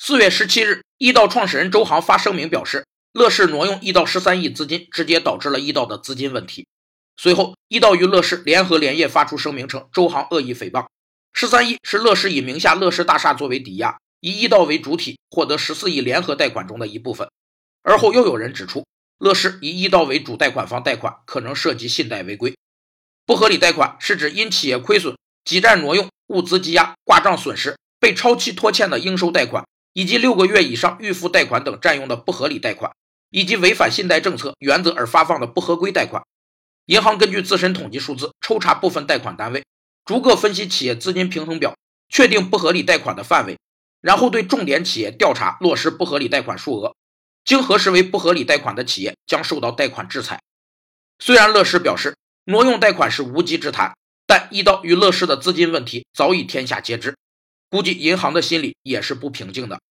四月十七日，易道创始人周航发声明表示，乐视挪用易道十三亿资金，直接导致了易道的资金问题。随后，易道与乐视联合连夜发出声明称，周航恶意诽谤，十三亿是乐视以名下乐视大厦作为抵押，以易道为主体获得十四亿联合贷款中的一部分。而后又有人指出，乐视以易道为主贷款方贷款，可能涉及信贷违规。不合理贷款是指因企业亏损、挤占挪用、物资积压、挂账损失、被超期拖欠的应收贷款。以及六个月以上预付贷款等占用的不合理贷款，以及违反信贷政策原则而发放的不合规贷款，银行根据自身统计数字抽查部分贷款单位，逐个分析企业资金平衡表，确定不合理贷款的范围，然后对重点企业调查落实不合理贷款数额，经核实为不合理贷款的企业将受到贷款制裁。虽然乐视表示挪用贷款是无稽之谈，但易道与乐视的资金问题早已天下皆知，估计银行的心里也是不平静的。